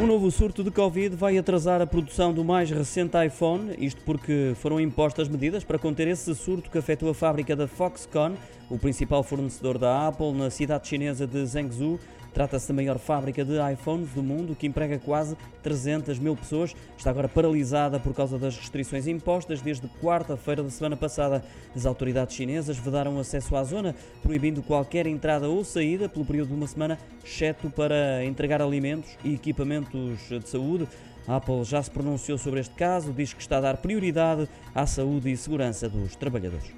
Um novo surto de Covid vai atrasar a produção do mais recente iPhone, isto porque foram impostas medidas para conter esse surto que afetou a fábrica da Foxconn, o principal fornecedor da Apple na cidade chinesa de Zhengzhou. Trata-se da maior fábrica de iPhones do mundo, que emprega quase 300 mil pessoas. Está agora paralisada por causa das restrições impostas desde quarta-feira da semana passada. As autoridades chinesas vedaram acesso à zona, proibindo qualquer entrada ou saída pelo período de uma semana, exceto para entregar alimentos e equipamentos de saúde. A Apple já se pronunciou sobre este caso, diz que está a dar prioridade à saúde e segurança dos trabalhadores.